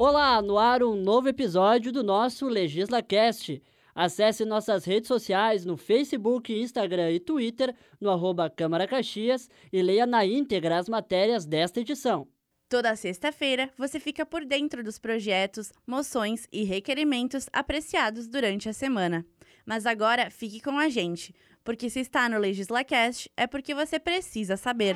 Olá, no ar um novo episódio do nosso LegislaCast. Acesse nossas redes sociais no Facebook, Instagram e Twitter, no arroba Câmara Caxias e leia na íntegra as matérias desta edição. Toda sexta-feira você fica por dentro dos projetos, moções e requerimentos apreciados durante a semana. Mas agora fique com a gente, porque se está no LegislaCast é porque você precisa saber.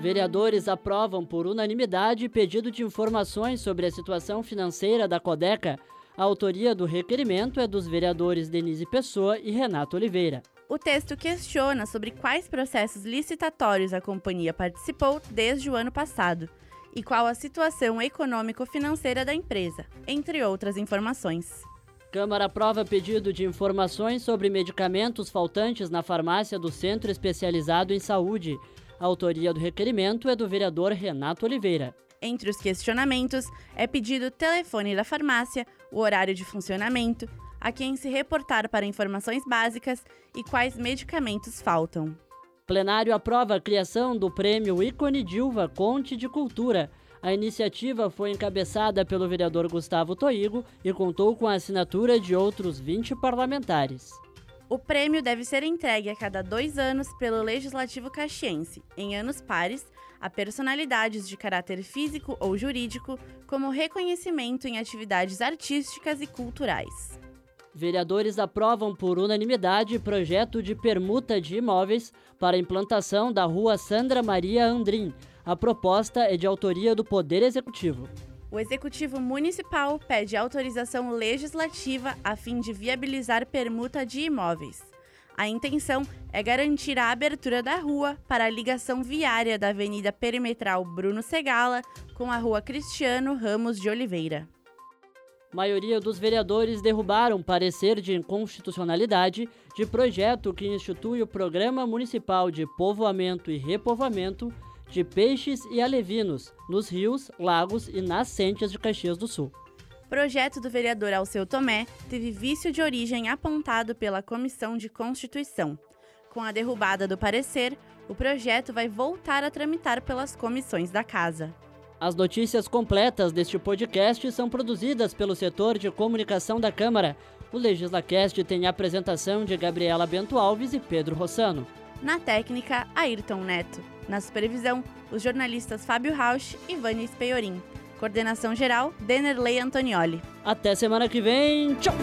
Vereadores aprovam por unanimidade pedido de informações sobre a situação financeira da Codeca. A autoria do requerimento é dos vereadores Denise Pessoa e Renato Oliveira. O texto questiona sobre quais processos licitatórios a companhia participou desde o ano passado e qual a situação econômico-financeira da empresa, entre outras informações. Câmara aprova pedido de informações sobre medicamentos faltantes na farmácia do Centro Especializado em Saúde. A autoria do requerimento é do vereador Renato Oliveira. Entre os questionamentos é pedido o telefone da farmácia, o horário de funcionamento, a quem se reportar para informações básicas e quais medicamentos faltam. Plenário aprova a criação do prêmio Ícone Dilva Conte de Cultura. A iniciativa foi encabeçada pelo vereador Gustavo Toigo e contou com a assinatura de outros 20 parlamentares. O prêmio deve ser entregue a cada dois anos pelo Legislativo Caxiense, em anos pares, a personalidades de caráter físico ou jurídico, como reconhecimento em atividades artísticas e culturais. Vereadores aprovam por unanimidade projeto de permuta de imóveis para implantação da rua Sandra Maria Andrim. A proposta é de autoria do Poder Executivo. O Executivo Municipal pede autorização legislativa a fim de viabilizar permuta de imóveis. A intenção é garantir a abertura da rua para a ligação viária da Avenida Perimetral Bruno Segala com a Rua Cristiano Ramos de Oliveira. Maioria dos vereadores derrubaram parecer de inconstitucionalidade de projeto que institui o Programa Municipal de Povoamento e Repovoamento de peixes e alevinos nos rios, lagos e nascentes de Caxias do Sul. Projeto do vereador Alceu Tomé teve vício de origem apontado pela Comissão de Constituição. Com a derrubada do parecer, o projeto vai voltar a tramitar pelas comissões da Casa. As notícias completas deste podcast são produzidas pelo setor de comunicação da Câmara. O LegislaCast tem a apresentação de Gabriela Bento Alves e Pedro Rossano. Na técnica, Ayrton Neto. Na supervisão, os jornalistas Fábio Rausch e Vânia Speiorim. Coordenação geral, Denerley Antonioli. Até semana que vem. Tchau!